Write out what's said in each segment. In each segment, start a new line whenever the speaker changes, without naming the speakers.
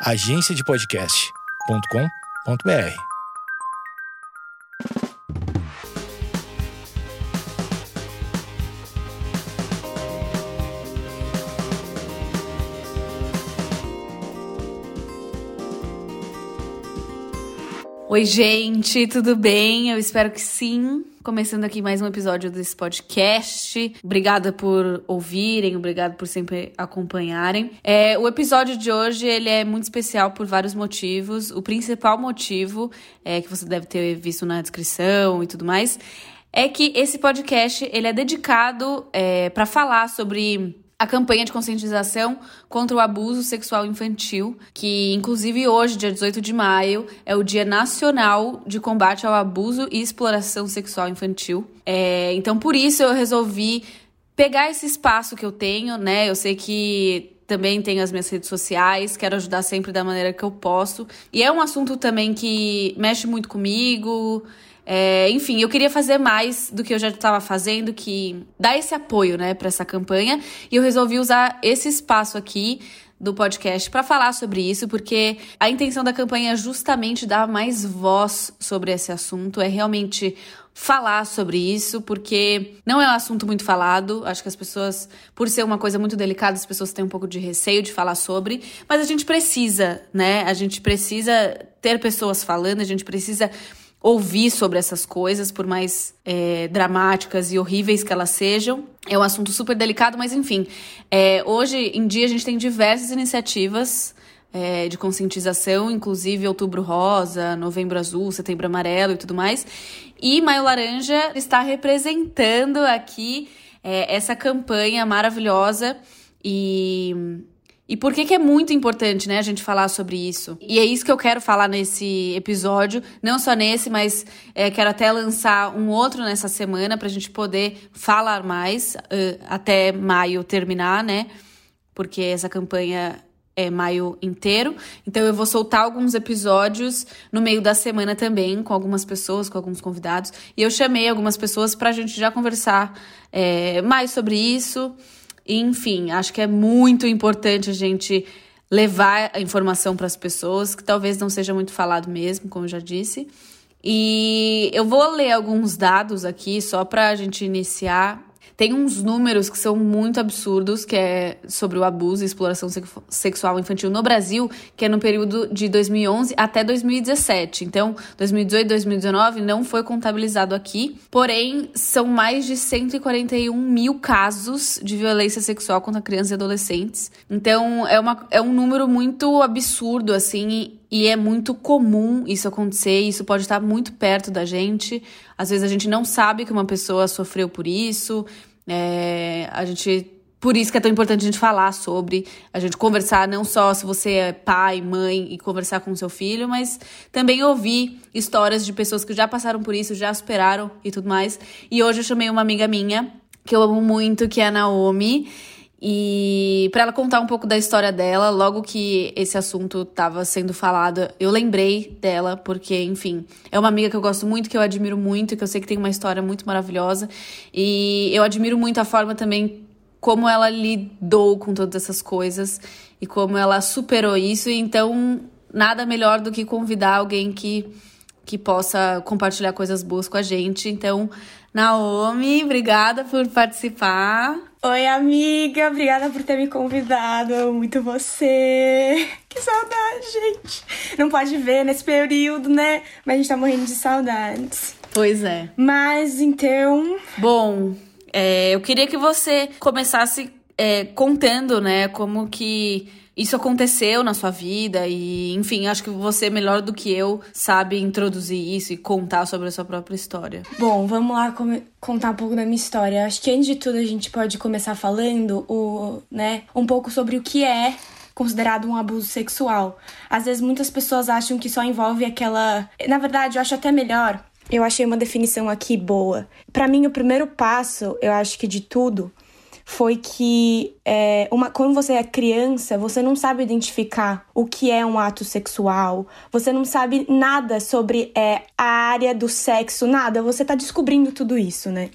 agenciadepodcast.com.br.
Oi, gente, tudo bem? Eu espero que sim. Começando aqui mais um episódio desse podcast. Obrigada por ouvirem, obrigada por sempre acompanharem. É, o episódio de hoje ele é muito especial por vários motivos. O principal motivo, é, que você deve ter visto na descrição e tudo mais, é que esse podcast ele é dedicado é, para falar sobre a campanha de conscientização contra o abuso sexual infantil, que inclusive hoje, dia 18 de maio, é o Dia Nacional de Combate ao Abuso e Exploração Sexual Infantil. É, então, por isso eu resolvi pegar esse espaço que eu tenho, né? Eu sei que também tenho as minhas redes sociais, quero ajudar sempre da maneira que eu posso. E é um assunto também que mexe muito comigo. É, enfim, eu queria fazer mais do que eu já estava fazendo, que dar esse apoio, né, para essa campanha. E eu resolvi usar esse espaço aqui do podcast para falar sobre isso, porque a intenção da campanha é justamente dar mais voz sobre esse assunto, é realmente falar sobre isso, porque não é um assunto muito falado. Acho que as pessoas, por ser uma coisa muito delicada, as pessoas têm um pouco de receio de falar sobre, mas a gente precisa, né? A gente precisa ter pessoas falando, a gente precisa ouvir sobre essas coisas, por mais é, dramáticas e horríveis que elas sejam. É um assunto super delicado, mas enfim. É, hoje em dia a gente tem diversas iniciativas é, de conscientização, inclusive Outubro Rosa, Novembro Azul, Setembro Amarelo e tudo mais. E Maio Laranja está representando aqui é, essa campanha maravilhosa e e por que, que é muito importante, né, a gente falar sobre isso? E é isso que eu quero falar nesse episódio, não só nesse, mas é, quero até lançar um outro nessa semana para a gente poder falar mais uh, até maio terminar, né? Porque essa campanha é maio inteiro. Então eu vou soltar alguns episódios no meio da semana também, com algumas pessoas, com alguns convidados. E eu chamei algumas pessoas para a gente já conversar é, mais sobre isso. Enfim, acho que é muito importante a gente levar a informação para as pessoas, que talvez não seja muito falado mesmo, como eu já disse. E eu vou ler alguns dados aqui só para a gente iniciar tem uns números que são muito absurdos, que é sobre o abuso e exploração sexual infantil no Brasil, que é no período de 2011 até 2017. Então, 2018 e 2019 não foi contabilizado aqui, porém, são mais de 141 mil casos de violência sexual contra crianças e adolescentes. Então, é, uma, é um número muito absurdo, assim, e é muito comum isso acontecer, isso pode estar muito perto da gente. Às vezes a gente não sabe que uma pessoa sofreu por isso. É, a gente. Por isso que é tão importante a gente falar sobre, a gente conversar não só se você é pai, mãe e conversar com seu filho, mas também ouvir histórias de pessoas que já passaram por isso, já superaram e tudo mais. E hoje eu chamei uma amiga minha, que eu amo muito, que é a Naomi. E para ela contar um pouco da história dela, logo que esse assunto estava sendo falado, eu lembrei dela, porque, enfim, é uma amiga que eu gosto muito, que eu admiro muito, que eu sei que tem uma história muito maravilhosa. E eu admiro muito a forma também como ela lidou com todas essas coisas e como ela superou isso. Então, nada melhor do que convidar alguém que, que possa compartilhar coisas boas com a gente. Então, Naomi, obrigada por participar.
Oi, amiga, obrigada por ter me convidado. Muito você. Que saudade, gente. Não pode ver nesse período, né? Mas a gente tá morrendo de saudades.
Pois é.
Mas então.
Bom, é, eu queria que você começasse é, contando, né, como que isso aconteceu na sua vida e, enfim, acho que você melhor do que eu sabe introduzir isso e contar sobre a sua própria história.
Bom, vamos lá contar um pouco da minha história. Acho que antes de tudo a gente pode começar falando o, né, um pouco sobre o que é considerado um abuso sexual. Às vezes muitas pessoas acham que só envolve aquela, na verdade, eu acho até melhor. Eu achei uma definição aqui boa. Para mim, o primeiro passo, eu acho que de tudo, foi que é, uma, quando você é criança, você não sabe identificar o que é um ato sexual, você não sabe nada sobre é, a área do sexo, nada, você tá descobrindo tudo isso, né?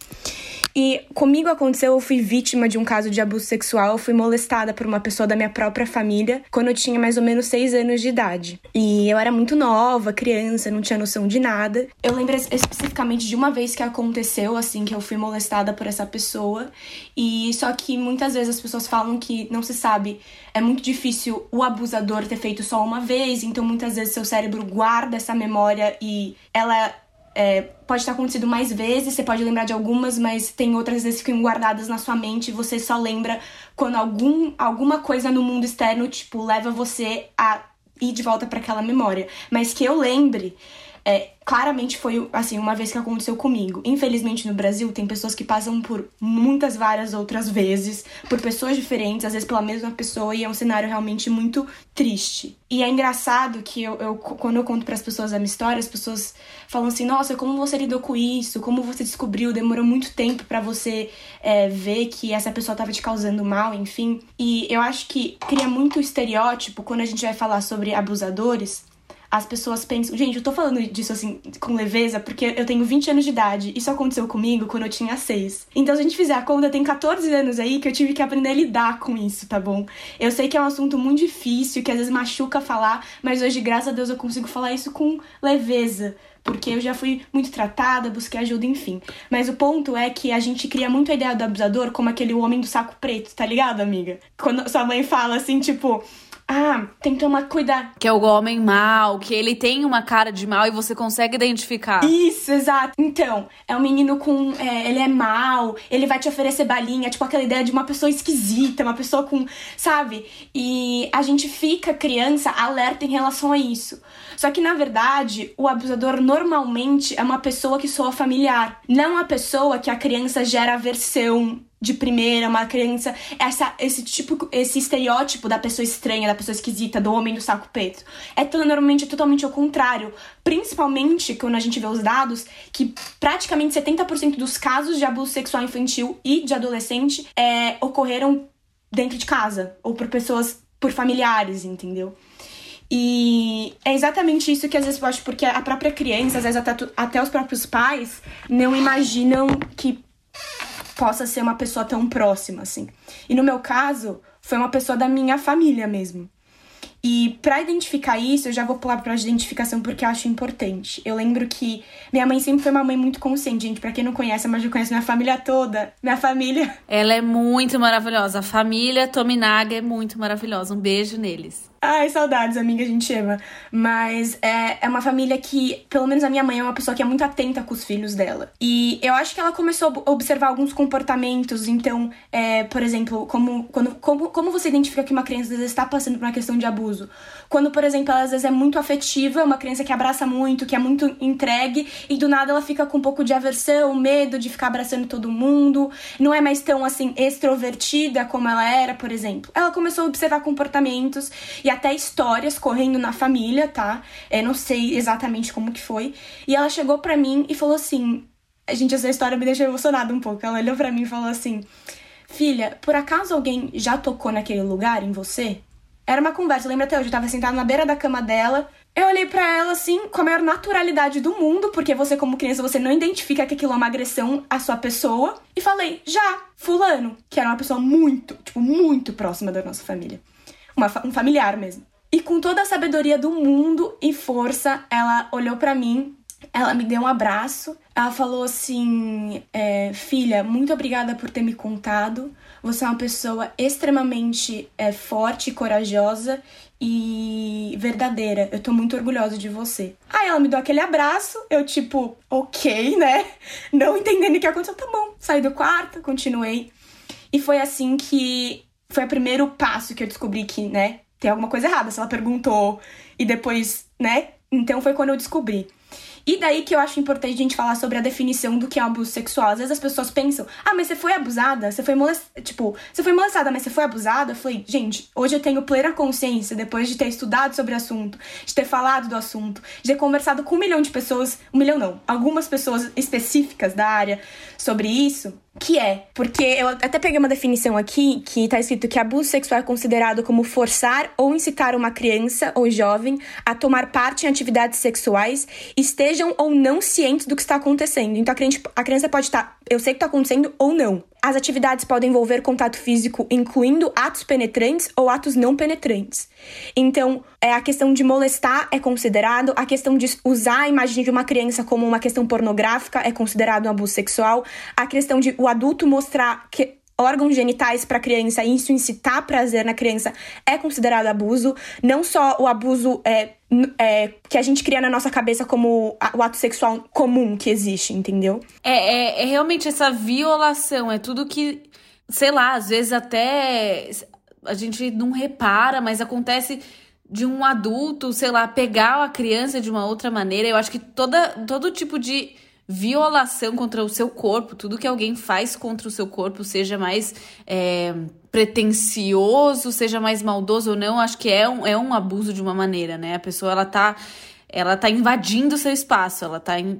E comigo aconteceu, eu fui vítima de um caso de abuso sexual, eu fui molestada por uma pessoa da minha própria família quando eu tinha mais ou menos seis anos de idade. E eu era muito nova, criança, não tinha noção de nada. Eu lembro especificamente de uma vez que aconteceu, assim, que eu fui molestada por essa pessoa. E só que muitas vezes as pessoas falam que não se sabe, é muito difícil o abusador ter feito só uma vez, então muitas vezes seu cérebro guarda essa memória e ela é, pode ter acontecido mais vezes, você pode lembrar de algumas, mas tem outras vezes que ficam guardadas na sua mente e você só lembra quando algum, alguma coisa no mundo externo, tipo, leva você a ir de volta para aquela memória. Mas que eu lembre, é, claramente foi assim uma vez que aconteceu comigo. Infelizmente no Brasil tem pessoas que passam por muitas várias outras vezes, por pessoas diferentes, às vezes pela mesma pessoa e é um cenário realmente muito triste. E é engraçado que eu, eu quando eu conto para as pessoas a minha história, as pessoas falam assim: "Nossa, como você lidou com isso? Como você descobriu? Demorou muito tempo para você é, ver que essa pessoa estava te causando mal, enfim". E eu acho que cria muito estereótipo quando a gente vai falar sobre abusadores as pessoas pensam. Gente, eu tô falando disso assim com leveza porque eu tenho 20 anos de idade. Isso aconteceu comigo quando eu tinha 6. Então, se a gente fizer a conta, tem 14 anos aí que eu tive que aprender a lidar com isso, tá bom? Eu sei que é um assunto muito difícil, que às vezes machuca falar, mas hoje, graças a Deus, eu consigo falar isso com leveza porque eu já fui muito tratada, busquei ajuda, enfim. Mas o ponto é que a gente cria muito a ideia do abusador como aquele homem do saco preto, tá ligado, amiga? Quando sua mãe fala assim, tipo, ah, tem que tomar cuidado.
Que é o homem mal, que ele tem uma cara de mal e você consegue identificar.
Isso, exato. Então, é um menino com. É, ele é mal, ele vai te oferecer balinha, tipo aquela ideia de uma pessoa esquisita, uma pessoa com. Sabe? E a gente fica, criança, alerta em relação a isso. Só que, na verdade, o abusador normalmente é uma pessoa que soa familiar, não uma pessoa que a criança gera aversão de primeira, uma criança, essa, esse tipo, esse estereótipo da pessoa estranha, da pessoa esquisita, do homem do saco preto. É normalmente totalmente ao contrário. Principalmente quando a gente vê os dados que praticamente 70% dos casos de abuso sexual infantil e de adolescente é, ocorreram dentro de casa, ou por pessoas, por familiares, entendeu? E é exatamente isso que às vezes eu acho, porque a própria criança, às vezes até, até os próprios pais, não imaginam que possa ser uma pessoa tão próxima, assim. E no meu caso, foi uma pessoa da minha família mesmo. E para identificar isso, eu já vou pular para identificação porque eu acho importante. Eu lembro que minha mãe sempre foi uma mãe muito consciente, gente. Para quem não conhece, mas eu conheço minha família toda. Minha família.
Ela é muito maravilhosa. A família Tominaga é muito maravilhosa. Um beijo neles.
Ai, saudades, amiga, a gente ama. Mas é, é uma família que, pelo menos a minha mãe é uma pessoa que é muito atenta com os filhos dela. E eu acho que ela começou a observar alguns comportamentos. Então, é, por exemplo, como, quando, como, como você identifica que uma criança às vezes está passando por uma questão de abuso? Quando, por exemplo, ela às vezes é muito afetiva, uma criança que abraça muito, que é muito entregue, e do nada ela fica com um pouco de aversão, medo de ficar abraçando todo mundo, não é mais tão assim extrovertida como ela era, por exemplo. Ela começou a observar comportamentos e até histórias correndo na família, tá? Eu é, não sei exatamente como que foi. E ela chegou pra mim e falou assim: Gente, essa história me deixou emocionada um pouco. Ela olhou pra mim e falou assim: Filha, por acaso alguém já tocou naquele lugar em você? Era uma conversa, lembra até hoje, eu tava sentada na beira da cama dela. Eu olhei para ela assim, com a maior naturalidade do mundo, porque você, como criança, você não identifica que aquilo é uma agressão à sua pessoa. E falei, já, Fulano, que era uma pessoa muito, tipo, muito próxima da nossa família uma, um familiar mesmo. E com toda a sabedoria do mundo e força, ela olhou para mim, ela me deu um abraço, ela falou assim: é, Filha, muito obrigada por ter me contado. Você é uma pessoa extremamente é, forte, corajosa e verdadeira. Eu tô muito orgulhosa de você. Aí ela me deu aquele abraço, eu tipo, ok, né? Não entendendo o que aconteceu, tá bom. Saí do quarto, continuei. E foi assim que foi o primeiro passo que eu descobri que, né, tem alguma coisa errada. Se ela perguntou e depois, né? Então foi quando eu descobri. E daí que eu acho importante a gente falar sobre a definição do que é um abuso sexual. Às vezes as pessoas pensam, ah, mas você foi abusada? Você foi molestada? Tipo, você foi molestada, mas você foi abusada? Eu falei, gente, hoje eu tenho plena consciência, depois de ter estudado sobre o assunto, de ter falado do assunto, de ter conversado com um milhão de pessoas, um milhão não, algumas pessoas específicas da área sobre isso, que é, porque eu até peguei uma definição aqui que tá escrito que abuso sexual é considerado como forçar ou incitar uma criança ou jovem a tomar parte em atividades sexuais, esteja estejam ou não cientes do que está acontecendo. Então a criança, a criança pode estar, tá, eu sei que está acontecendo ou não. As atividades podem envolver contato físico, incluindo atos penetrantes ou atos não penetrantes. Então, é a questão de molestar é considerado, a questão de usar a imagem de uma criança como uma questão pornográfica é considerado um abuso sexual, a questão de o adulto mostrar que órgãos genitais para criança e isso incitar prazer na criança é considerado abuso. Não só o abuso é, é, que a gente cria na nossa cabeça como o ato sexual comum que existe, entendeu?
É, é, é realmente essa violação, é tudo que, sei lá, às vezes até a gente não repara, mas acontece de um adulto, sei lá, pegar a criança de uma outra maneira. Eu acho que toda, todo tipo de violação contra o seu corpo, tudo que alguém faz contra o seu corpo, seja mais é, pretencioso, seja mais maldoso ou não, acho que é um, é um abuso de uma maneira, né? A pessoa, ela tá, ela tá invadindo o seu espaço, ela tá in,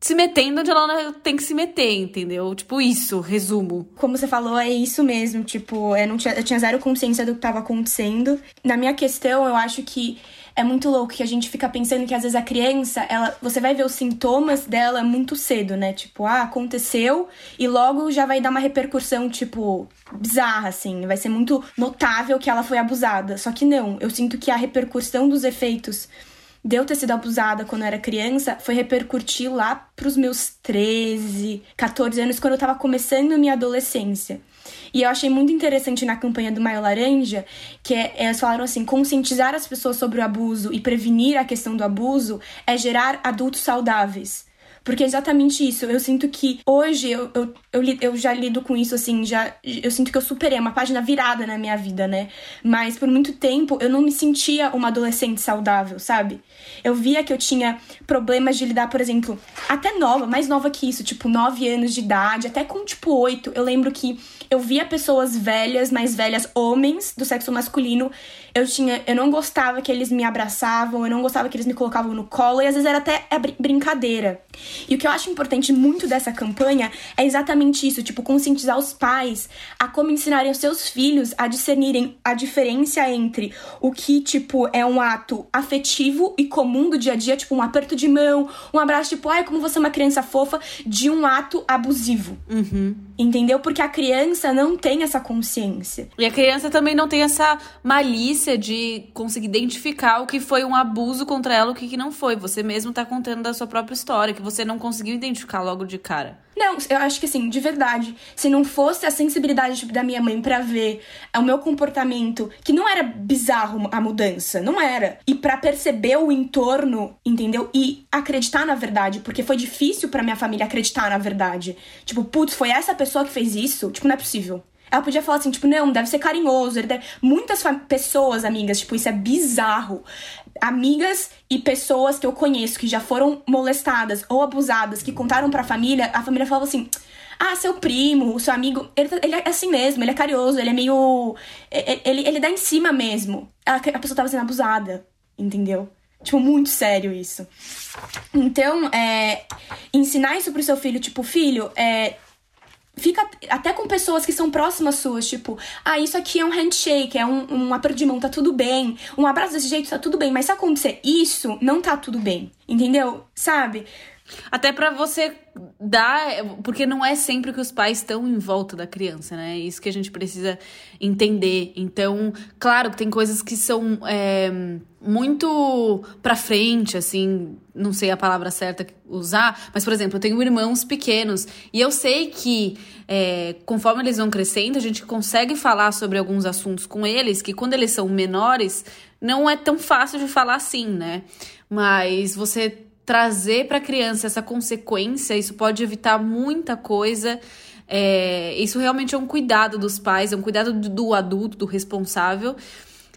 se metendo onde ela tem que se meter, entendeu? Tipo isso, resumo.
Como você falou, é isso mesmo, tipo, eu, não tinha, eu tinha zero consciência do que tava acontecendo. Na minha questão, eu acho que é muito louco que a gente fica pensando que às vezes a criança, ela, você vai ver os sintomas dela muito cedo, né? Tipo, ah, aconteceu e logo já vai dar uma repercussão tipo bizarra assim, vai ser muito notável que ela foi abusada. Só que não, eu sinto que a repercussão dos efeitos de eu ter sido abusada quando eu era criança foi repercutir lá pros meus 13, 14 anos, quando eu tava começando minha adolescência. E eu achei muito interessante na campanha do Maio Laranja, que é, eles falaram assim: conscientizar as pessoas sobre o abuso e prevenir a questão do abuso é gerar adultos saudáveis. Porque é exatamente isso. Eu sinto que hoje eu, eu, eu, eu, já lido com isso, assim, já. Eu sinto que eu superei uma página virada na minha vida, né? Mas por muito tempo eu não me sentia uma adolescente saudável, sabe? Eu via que eu tinha problemas de lidar, por exemplo, até nova, mais nova que isso, tipo, 9 anos de idade, até com tipo 8. Eu lembro que eu via pessoas velhas, mais velhas, homens do sexo masculino. Eu tinha, eu não gostava que eles me abraçavam, eu não gostava que eles me colocavam no colo e às vezes era até brincadeira. E o que eu acho importante muito dessa campanha é exatamente isso, tipo conscientizar os pais a como ensinarem os seus filhos a discernirem a diferença entre o que tipo é um ato afetivo e comum do dia a dia, tipo um aperto de mão, um abraço, tipo, ai, como você é uma criança fofa, de um ato abusivo.
Uhum.
Entendeu? Porque a criança não tem essa consciência.
E a criança também não tem essa malícia de conseguir identificar o que foi um abuso contra ela, o que, que não foi. Você mesmo tá contando da sua própria história, que você não conseguiu identificar logo de cara.
Não, eu acho que assim, de verdade, se não fosse a sensibilidade tipo, da minha mãe para ver o meu comportamento, que não era bizarro a mudança, não era. E para perceber o entorno, entendeu? E acreditar na verdade, porque foi difícil para minha família acreditar na verdade. Tipo, putz, foi essa pessoa que fez isso? Tipo, não é possível. Ela podia falar assim, tipo, não, deve ser carinhoso. Deve... Muitas pessoas, amigas, tipo, isso é bizarro. Amigas e pessoas que eu conheço que já foram molestadas ou abusadas, que contaram pra família, a família falava assim. Ah, seu primo, seu amigo, ele, ele é assim mesmo, ele é carinhoso, ele é meio. Ele, ele dá em cima mesmo. A, a pessoa tava sendo abusada, entendeu? Tipo, muito sério isso. Então, é, ensinar isso pro seu filho, tipo, filho, é, fica até com pessoas que são próximas suas, tipo, ah, isso aqui é um handshake, é um, um aperto de mão, tá tudo bem. Um abraço desse jeito tá tudo bem, mas se acontecer isso, não tá tudo bem. Entendeu? Sabe?
Até para você dar, porque não é sempre que os pais estão em volta da criança, né? É isso que a gente precisa entender. Então, claro que tem coisas que são é, muito pra frente, assim, não sei a palavra certa usar, mas, por exemplo, eu tenho irmãos pequenos e eu sei que é, conforme eles vão crescendo, a gente consegue falar sobre alguns assuntos com eles que quando eles são menores não é tão fácil de falar assim, né? Mas você trazer para a criança essa consequência, isso pode evitar muita coisa. É, isso realmente é um cuidado dos pais, é um cuidado do, adulto, do responsável.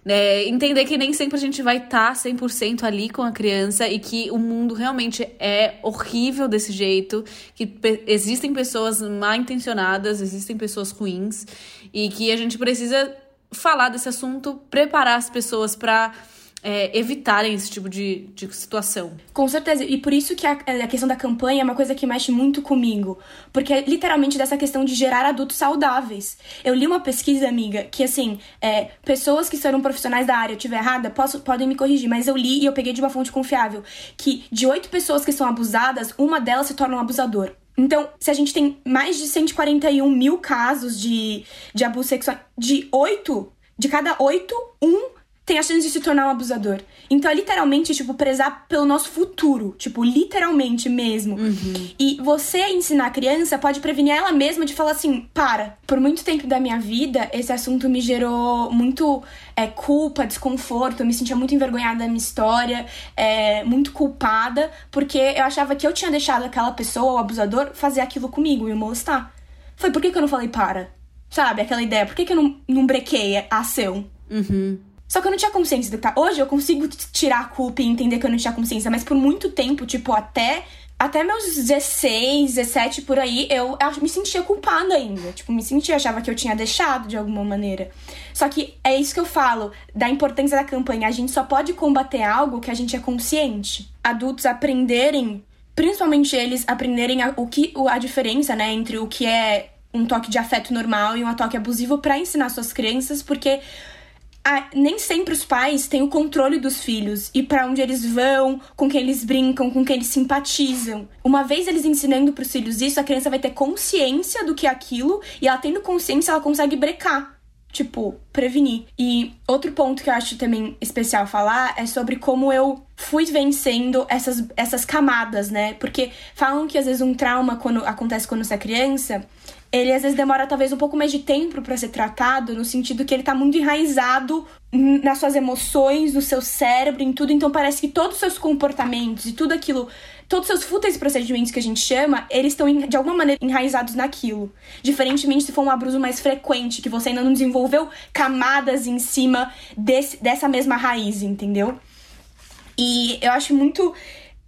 É, entender que nem sempre a gente vai estar tá 100% ali com a criança e que o mundo realmente é horrível desse jeito, que pe existem pessoas mal intencionadas, existem pessoas ruins e que a gente precisa falar desse assunto, preparar as pessoas para é, evitarem esse tipo de, de situação.
Com certeza. E por isso que a, a, questão da campanha é uma coisa que mexe muito comigo. Porque é literalmente dessa questão de gerar adultos saudáveis. Eu li uma pesquisa, amiga, que assim, é, pessoas que serão profissionais da área, eu estiver errada, posso, podem me corrigir, mas eu li e eu peguei de uma fonte confiável que de oito pessoas que são abusadas, uma delas se torna um abusador. Então, se a gente tem mais de 141 mil casos de, de abuso sexual, de oito, de cada oito, um tem a chance de se tornar um abusador. Então é literalmente, tipo, prezar pelo nosso futuro. Tipo, literalmente mesmo.
Uhum.
E você ensinar a criança pode prevenir ela mesma de falar assim: para. Por muito tempo da minha vida, esse assunto me gerou muito é, culpa, desconforto. Eu me sentia muito envergonhada da minha história, é, muito culpada, porque eu achava que eu tinha deixado aquela pessoa, o abusador, fazer aquilo comigo e me molestar. Foi por que, que eu não falei para? Sabe, aquela ideia, por que, que eu não, não brequei a ação?
Uhum.
Só que eu não tinha consciência do que tá. Hoje eu consigo tirar a culpa e entender que eu não tinha consciência, mas por muito tempo, tipo, até até meus 16, 17 por aí, eu, me sentia culpada ainda. Tipo, me sentia, achava que eu tinha deixado de alguma maneira. Só que é isso que eu falo, da importância da campanha. A gente só pode combater algo que a gente é consciente. Adultos aprenderem, principalmente eles aprenderem a, o que a diferença, né, entre o que é um toque de afeto normal e um toque abusivo para ensinar suas crianças, porque nem sempre os pais têm o controle dos filhos e para onde eles vão, com quem eles brincam, com quem eles simpatizam. Uma vez eles ensinando para os filhos isso, a criança vai ter consciência do que é aquilo e ela tendo consciência, ela consegue brecar. Tipo, prevenir. E outro ponto que eu acho também especial falar é sobre como eu fui vencendo essas, essas camadas, né? Porque falam que às vezes um trauma quando acontece quando você é criança, ele às vezes demora talvez um pouco mais de tempo para ser tratado, no sentido que ele tá muito enraizado nas suas emoções, no seu cérebro, em tudo. Então parece que todos os seus comportamentos e tudo aquilo, todos os seus fúteis procedimentos que a gente chama, eles estão de alguma maneira enraizados naquilo. Diferentemente se for um abuso mais frequente, que você ainda não desenvolveu camadas em cima desse, dessa mesma raiz, entendeu? E eu acho muito.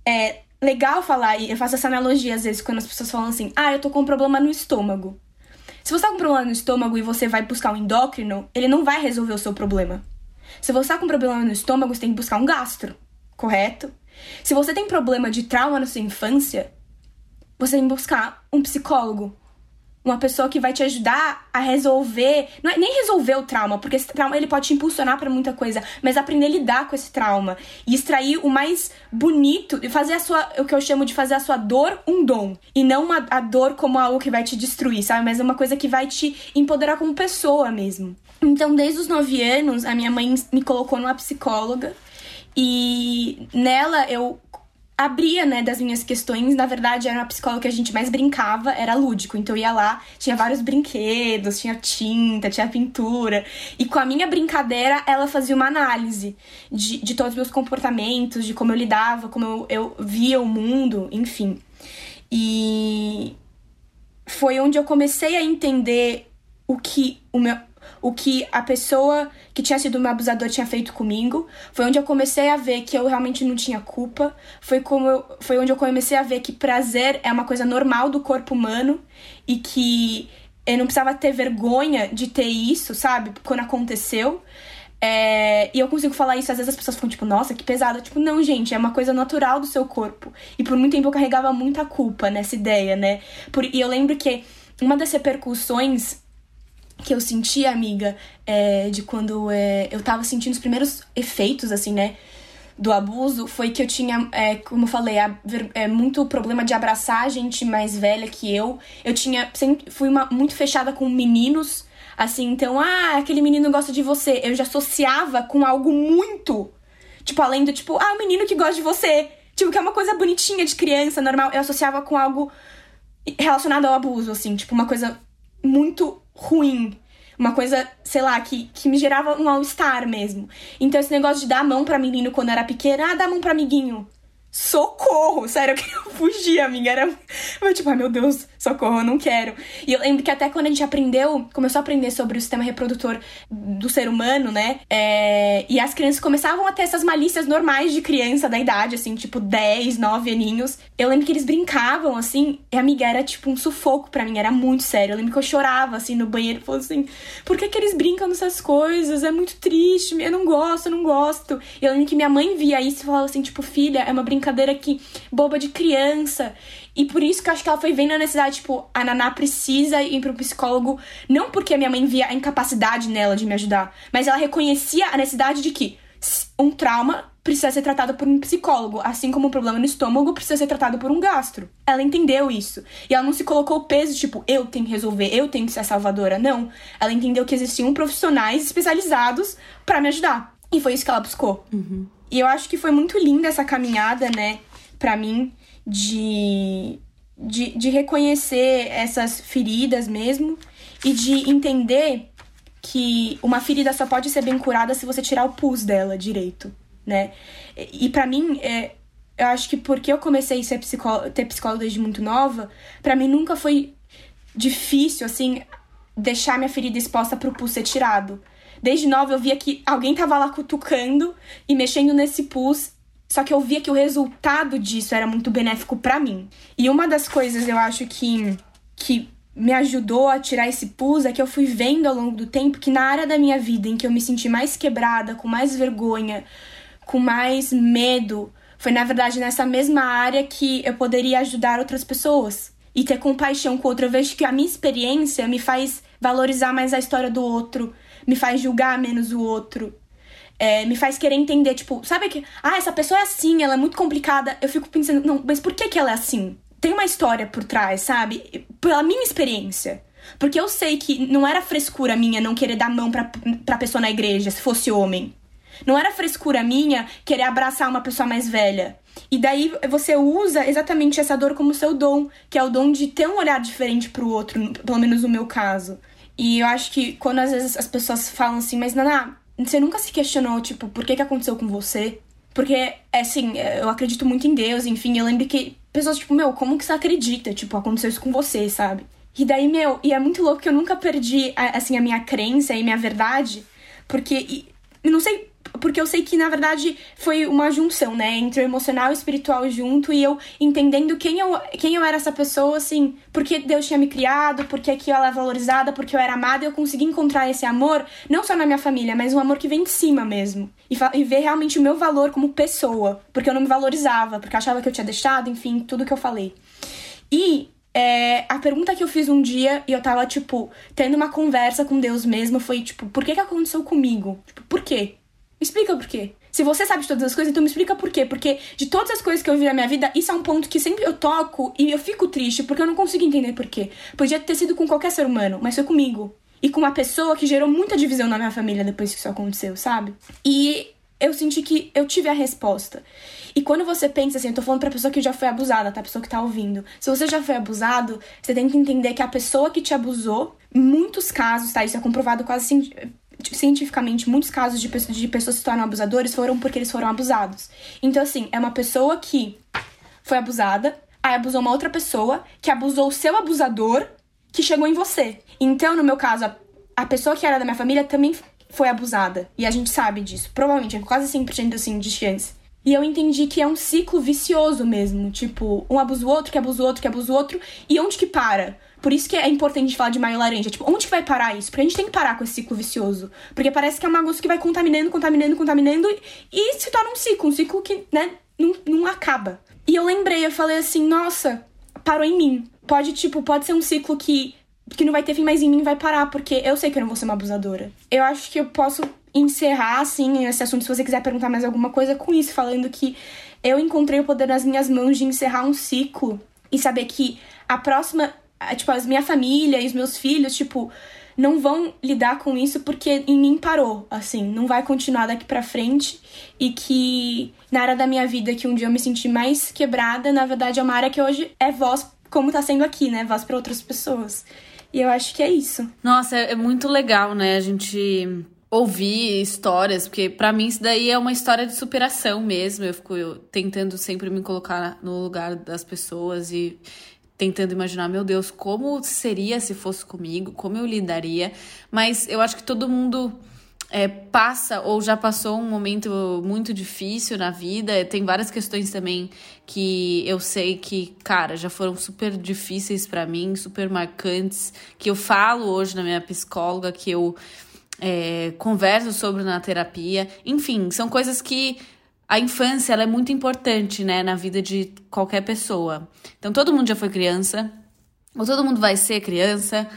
É, legal falar, e eu faço essa analogia às vezes quando as pessoas falam assim: ah, eu tô com um problema no estômago. Se você tá com um problema no estômago e você vai buscar um endócrino, ele não vai resolver o seu problema. Se você tá com um problema no estômago, você tem que buscar um gastro, correto? Se você tem problema de trauma na sua infância, você tem que buscar um psicólogo, uma pessoa que vai te ajudar a resolver, não é nem resolver o trauma, porque esse trauma ele pode te impulsionar para muita coisa, mas aprender a lidar com esse trauma e extrair o mais bonito e fazer a sua, o que eu chamo de fazer a sua dor um dom e não uma, a dor como algo que vai te destruir, sabe? Mas é uma coisa que vai te empoderar como pessoa mesmo. Então, desde os nove anos, a minha mãe me colocou numa psicóloga e nela eu abria, né, das minhas questões. Na verdade, era uma psicóloga que a gente mais brincava, era lúdico. Então eu ia lá, tinha vários brinquedos, tinha tinta, tinha pintura. E com a minha brincadeira, ela fazia uma análise de, de todos os meus comportamentos, de como eu lidava, como eu, eu via o mundo, enfim. E foi onde eu comecei a entender o que o meu o que a pessoa que tinha sido meu abusador tinha feito comigo. Foi onde eu comecei a ver que eu realmente não tinha culpa. Foi, como eu, foi onde eu comecei a ver que prazer é uma coisa normal do corpo humano e que eu não precisava ter vergonha de ter isso, sabe? Quando aconteceu. É, e eu consigo falar isso, às vezes as pessoas ficam tipo, nossa, que pesado. Tipo, não, gente, é uma coisa natural do seu corpo. E por muito tempo eu carregava muita culpa nessa ideia, né? Por, e eu lembro que uma das repercussões que eu senti, amiga, é, de quando é, eu tava sentindo os primeiros efeitos, assim, né? Do abuso, foi que eu tinha, é, como eu falei, a, é, muito problema de abraçar gente mais velha que eu. Eu tinha, sempre fui uma, muito fechada com meninos, assim, então, ah, aquele menino gosta de você. Eu já associava com algo muito, tipo, além do tipo, ah, o menino que gosta de você. Tipo, que é uma coisa bonitinha de criança, normal. Eu associava com algo relacionado ao abuso, assim, tipo, uma coisa muito ruim. Uma coisa, sei lá, que, que me gerava um all-star mesmo. Então, esse negócio de dar a mão pra menino quando era pequena, ah, dá a mão pra amiguinho. Socorro, sério, eu queria fugir, amiga. Era eu, tipo, ai meu Deus, socorro, eu não quero. E eu lembro que até quando a gente aprendeu, começou a aprender sobre o sistema reprodutor do ser humano, né? É... E as crianças começavam a ter essas malícias normais de criança da idade, assim, tipo 10, 9 aninhos. Eu lembro que eles brincavam, assim, e amiga, era tipo um sufoco para mim, era muito sério. Eu lembro que eu chorava, assim, no banheiro, falando assim, por que, que eles brincam nessas coisas? É muito triste, eu não gosto, eu não gosto. E eu lembro que minha mãe via isso e falava assim, tipo, filha, é uma brincadeira que boba de criança. E por isso que eu acho que ela foi vendo a necessidade, tipo, a Naná precisa ir pro psicólogo, não porque a minha mãe via a incapacidade nela de me ajudar, mas ela reconhecia a necessidade de que um trauma precisa ser tratado por um psicólogo, assim como um problema no estômago precisa ser tratado por um gastro. Ela entendeu isso. E ela não se colocou o peso, tipo, eu tenho que resolver, eu tenho que ser a salvadora. Não. Ela entendeu que existiam profissionais especializados para me ajudar. E foi isso que ela buscou.
Uhum.
E eu acho que foi muito linda essa caminhada, né, para mim, de, de, de reconhecer essas feridas mesmo e de entender que uma ferida só pode ser bem curada se você tirar o pus dela direito, né? E, e para mim, é, eu acho que porque eu comecei a ser psicó ter psicóloga desde muito nova, para mim nunca foi difícil, assim, deixar minha ferida exposta pro pus ser tirado. Desde nova eu via que alguém tava lá cutucando e mexendo nesse pus só que eu via que o resultado disso era muito benéfico para mim. E uma das coisas eu acho que, que me ajudou a tirar esse pus é que eu fui vendo ao longo do tempo que na área da minha vida em que eu me senti mais quebrada, com mais vergonha, com mais medo, foi na verdade nessa mesma área que eu poderia ajudar outras pessoas e ter compaixão com o outro. Eu vejo que a minha experiência me faz valorizar mais a história do outro, me faz julgar menos o outro, é, me faz querer entender, tipo, sabe que, ah, essa pessoa é assim, ela é muito complicada. Eu fico pensando, não, mas por que, que ela é assim? Tem uma história por trás, sabe? Pela minha experiência. Porque eu sei que não era frescura minha não querer dar mão pra, pra pessoa na igreja, se fosse homem. Não era frescura minha querer abraçar uma pessoa mais velha. E daí você usa exatamente essa dor como seu dom, que é o dom de ter um olhar diferente pro outro, pelo menos no meu caso. E eu acho que quando às vezes as pessoas falam assim, mas Naná, você nunca se questionou, tipo, por que que aconteceu com você? Porque, é assim, eu acredito muito em Deus, enfim, eu lembro que pessoas, tipo, meu, como que você acredita? Tipo, aconteceu isso com você, sabe? E daí, meu, e é muito louco que eu nunca perdi, assim, a minha crença e minha verdade, porque, e, não sei porque eu sei que, na verdade, foi uma junção, né? Entre o emocional e o espiritual junto e eu entendendo quem eu, quem eu era essa pessoa, assim, porque Deus tinha me criado, porque aqui eu era valorizada, porque eu era amada e eu consegui encontrar esse amor, não só na minha família, mas um amor que vem de cima mesmo. E, e ver realmente o meu valor como pessoa, porque eu não me valorizava, porque eu achava que eu tinha deixado, enfim, tudo que eu falei. E é, a pergunta que eu fiz um dia e eu tava, tipo, tendo uma conversa com Deus mesmo foi, tipo, por que que aconteceu comigo? Tipo, por quê? Explica por quê. Se você sabe de todas as coisas, então me explica por quê. Porque de todas as coisas que eu vi na minha vida, isso é um ponto que sempre eu toco e eu fico triste, porque eu não consigo entender por quê. Podia ter sido com qualquer ser humano, mas foi comigo. E com uma pessoa que gerou muita divisão na minha família depois que isso aconteceu, sabe? E eu senti que eu tive a resposta. E quando você pensa assim, eu tô falando pra pessoa que já foi abusada, tá? A pessoa que tá ouvindo. Se você já foi abusado, você tem que entender que a pessoa que te abusou, em muitos casos, tá? Isso é comprovado quase cientificamente, muitos casos de, de pessoas que se tornam abusadores foram porque eles foram abusados. Então, assim, é uma pessoa que foi abusada, aí abusou uma outra pessoa, que abusou o seu abusador, que chegou em você. Então, no meu caso, a, a pessoa que era da minha família também foi abusada. E a gente sabe disso. Provavelmente, é quase 100% assim de chance. E eu entendi que é um ciclo vicioso mesmo. Tipo, um abusa o outro, que abusa o outro, que abusa o outro. E onde que para? Por isso que é importante falar de maio laranja. Tipo, onde que vai parar isso? Porque a gente tem que parar com esse ciclo vicioso. Porque parece que é uma gosto que vai contaminando, contaminando, contaminando e se torna um ciclo. Um ciclo que, né, não, não acaba. E eu lembrei, eu falei assim, nossa, parou em mim. Pode, tipo, pode ser um ciclo que, que não vai ter fim, mas em mim vai parar, porque eu sei que eu não vou ser uma abusadora. Eu acho que eu posso encerrar, assim, esse assunto, se você quiser perguntar mais alguma coisa com isso, falando que eu encontrei o poder nas minhas mãos de encerrar um ciclo e saber que a próxima tipo, a minha família e os meus filhos, tipo, não vão lidar com isso porque em mim parou, assim, não vai continuar daqui para frente e que na área da minha vida que um dia eu me senti mais quebrada, na verdade é uma área que hoje é voz como tá sendo aqui, né? Voz para outras pessoas. E eu acho que é isso.
Nossa, é muito legal, né? A gente ouvir histórias, porque para mim isso daí é uma história de superação mesmo. Eu fico tentando sempre me colocar no lugar das pessoas e tentando imaginar, meu Deus, como seria se fosse comigo, como eu lidaria. Mas eu acho que todo mundo é, passa ou já passou um momento muito difícil na vida. Tem várias questões também que eu sei que, cara, já foram super difíceis para mim, super marcantes, que eu falo hoje na minha psicóloga, que eu é, converso sobre na terapia. Enfim, são coisas que a infância ela é muito importante, né, na vida de qualquer pessoa. Então todo mundo já foi criança, ou todo mundo vai ser criança,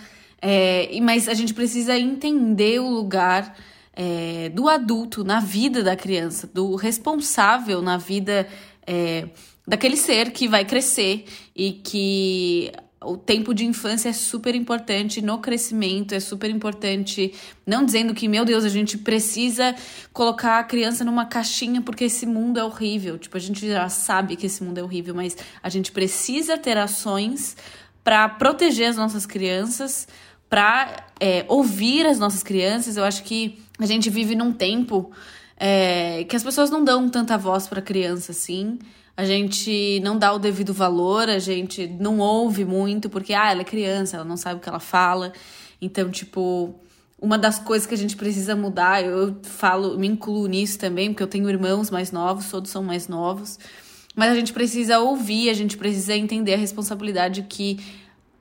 é, mas a gente precisa entender o lugar é, do adulto na vida da criança, do responsável na vida é, daquele ser que vai crescer e que o tempo de infância é super importante no crescimento, é super importante. Não dizendo que, meu Deus, a gente precisa colocar a criança numa caixinha porque esse mundo é horrível. Tipo, a gente já sabe que esse mundo é horrível, mas a gente precisa ter ações para proteger as nossas crianças, para é, ouvir as nossas crianças. Eu acho que a gente vive num tempo é, que as pessoas não dão tanta voz para criança assim. A gente não dá o devido valor, a gente não ouve muito, porque, ah, ela é criança, ela não sabe o que ela fala. Então, tipo, uma das coisas que a gente precisa mudar, eu falo, me incluo nisso também, porque eu tenho irmãos mais novos, todos são mais novos. Mas a gente precisa ouvir, a gente precisa entender a responsabilidade que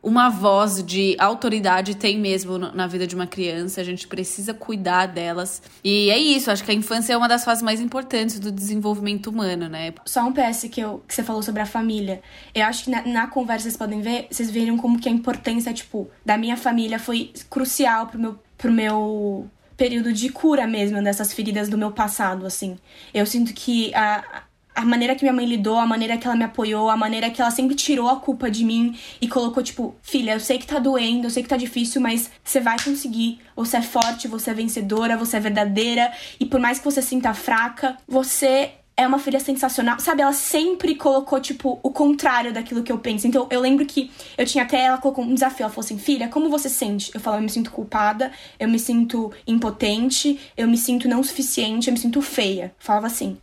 uma voz de autoridade tem mesmo na vida de uma criança, a gente precisa cuidar delas. E é isso, acho que a infância é uma das fases mais importantes do desenvolvimento humano, né?
Só um PS que, eu, que você falou sobre a família. Eu acho que na, na conversa vocês podem ver, vocês viram como que a importância, tipo, da minha família foi crucial pro meu, pro meu período de cura mesmo dessas feridas do meu passado, assim. Eu sinto que a, a maneira que minha mãe lidou, a maneira que ela me apoiou, a maneira que ela sempre tirou a culpa de mim e colocou, tipo, filha, eu sei que tá doendo, eu sei que tá difícil, mas você vai conseguir. Você é forte, você é vencedora, você é verdadeira. E por mais que você sinta fraca, você é uma filha sensacional. Sabe, ela sempre colocou, tipo, o contrário daquilo que eu penso. Então, eu lembro que eu tinha até, ela colocou um desafio. Ela falou assim, filha, como você sente? Eu falava, eu me sinto culpada, eu me sinto impotente, eu me sinto não suficiente, eu me sinto feia. Falava assim.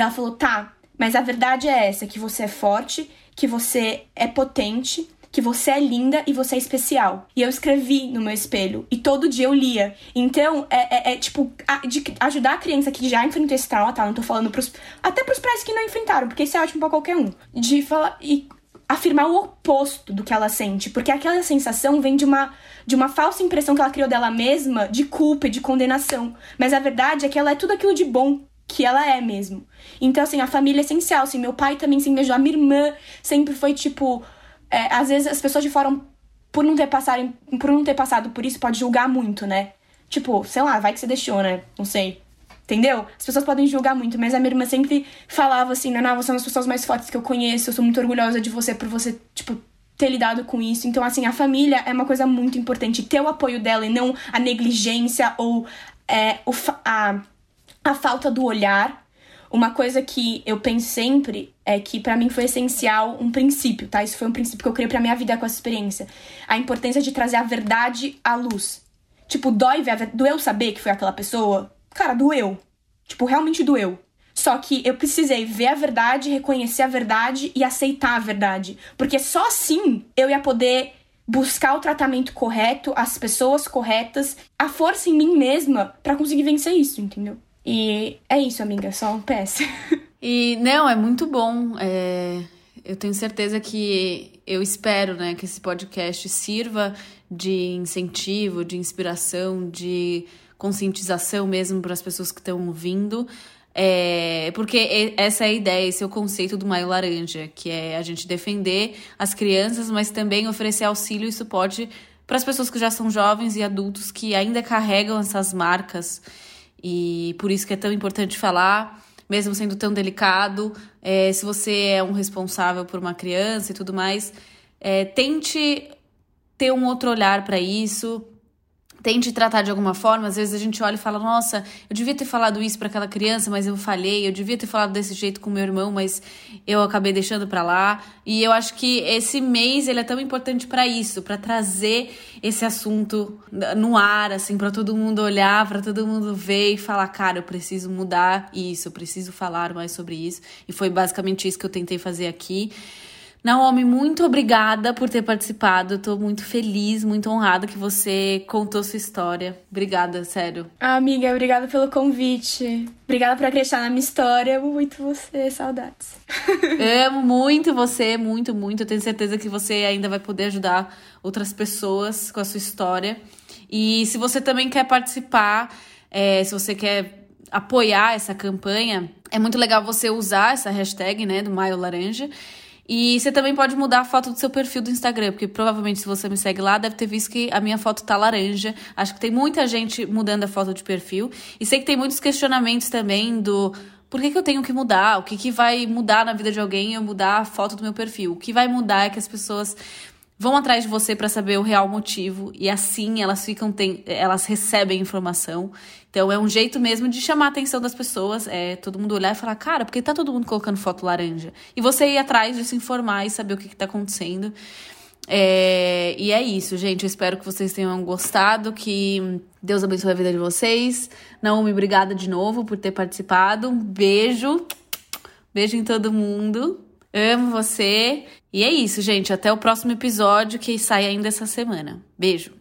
E ela falou: tá, mas a verdade é essa: que você é forte, que você é potente, que você é linda e você é especial. E eu escrevi no meu espelho e todo dia eu lia. Então, é, é, é tipo, a, de ajudar a criança que já enfrentou esse trauma, tá? Não tô falando pros. Até pros pais que não enfrentaram, porque isso é ótimo pra qualquer um. De falar. E afirmar o oposto do que ela sente, porque aquela sensação vem de uma de uma falsa impressão que ela criou dela mesma de culpa e de condenação. Mas a verdade é que ela é tudo aquilo de bom que ela é mesmo. Então, assim, a família é essencial. Assim, meu pai também se beijou. A minha irmã sempre foi, tipo... É, às vezes as pessoas de fora, por não, ter passado, por não ter passado por isso, pode julgar muito, né? Tipo, sei lá, vai que você deixou, né? Não sei. Entendeu? As pessoas podem julgar muito, mas a minha irmã sempre falava assim, Naná, você é uma das pessoas mais fortes que eu conheço, eu sou muito orgulhosa de você por você, tipo, ter lidado com isso. Então, assim, a família é uma coisa muito importante. Ter o apoio dela e não a negligência ou é, o, a a falta do olhar. Uma coisa que eu penso sempre é que para mim foi essencial um princípio, tá? Isso foi um princípio que eu criei para minha vida com essa experiência. A importância de trazer a verdade à luz. Tipo, dói ver doeu saber que foi aquela pessoa? Cara, doeu. Tipo, realmente doeu. Só que eu precisei ver a verdade, reconhecer a verdade e aceitar a verdade. Porque só assim eu ia poder buscar o tratamento correto, as pessoas corretas, a força em mim mesma para conseguir vencer isso, entendeu? E é isso, amiga, só um PS.
E não, é muito bom. É, eu tenho certeza que eu espero né, que esse podcast sirva de incentivo, de inspiração, de conscientização mesmo para as pessoas que estão ouvindo. É, porque essa é a ideia, esse é o conceito do Maio Laranja, que é a gente defender as crianças, mas também oferecer auxílio e suporte para as pessoas que já são jovens e adultos que ainda carregam essas marcas e por isso que é tão importante falar, mesmo sendo tão delicado. É, se você é um responsável por uma criança e tudo mais, é, tente ter um outro olhar para isso. Tente tratar de alguma forma. Às vezes a gente olha e fala: Nossa, eu devia ter falado isso para aquela criança, mas eu falhei. Eu devia ter falado desse jeito com meu irmão, mas eu acabei deixando para lá. E eu acho que esse mês ele é tão importante para isso, para trazer esse assunto no ar, assim, para todo mundo olhar, para todo mundo ver e falar: Cara, eu preciso mudar isso, eu preciso falar mais sobre isso. E foi basicamente isso que eu tentei fazer aqui. Naomi, muito obrigada por ter participado. Estou muito feliz, muito honrada que você contou sua história. Obrigada, sério.
Ah, amiga, obrigada pelo convite. Obrigada por acreditar na minha história. Amo muito você, saudades.
Amo muito você, muito, muito. Eu tenho certeza que você ainda vai poder ajudar outras pessoas com a sua história. E se você também quer participar, é, se você quer apoiar essa campanha, é muito legal você usar essa hashtag, né, do Maio Laranja. E você também pode mudar a foto do seu perfil do Instagram, porque provavelmente se você me segue lá, deve ter visto que a minha foto tá laranja. Acho que tem muita gente mudando a foto de perfil. E sei que tem muitos questionamentos também do por que, que eu tenho que mudar? O que, que vai mudar na vida de alguém eu mudar a foto do meu perfil? O que vai mudar é que as pessoas vão atrás de você para saber o real motivo e assim elas ficam tem, elas recebem informação. Então é um jeito mesmo de chamar a atenção das pessoas, é todo mundo olhar e falar, cara, porque tá todo mundo colocando foto laranja? E você ir atrás de se informar e saber o que, que tá acontecendo. É, e é isso, gente. Eu espero que vocês tenham gostado, que Deus abençoe a vida de vocês. Naomi, obrigada de novo por ter participado. Um beijo. Beijo em todo mundo. Amo você. E é isso, gente. Até o próximo episódio que sai ainda essa semana. Beijo.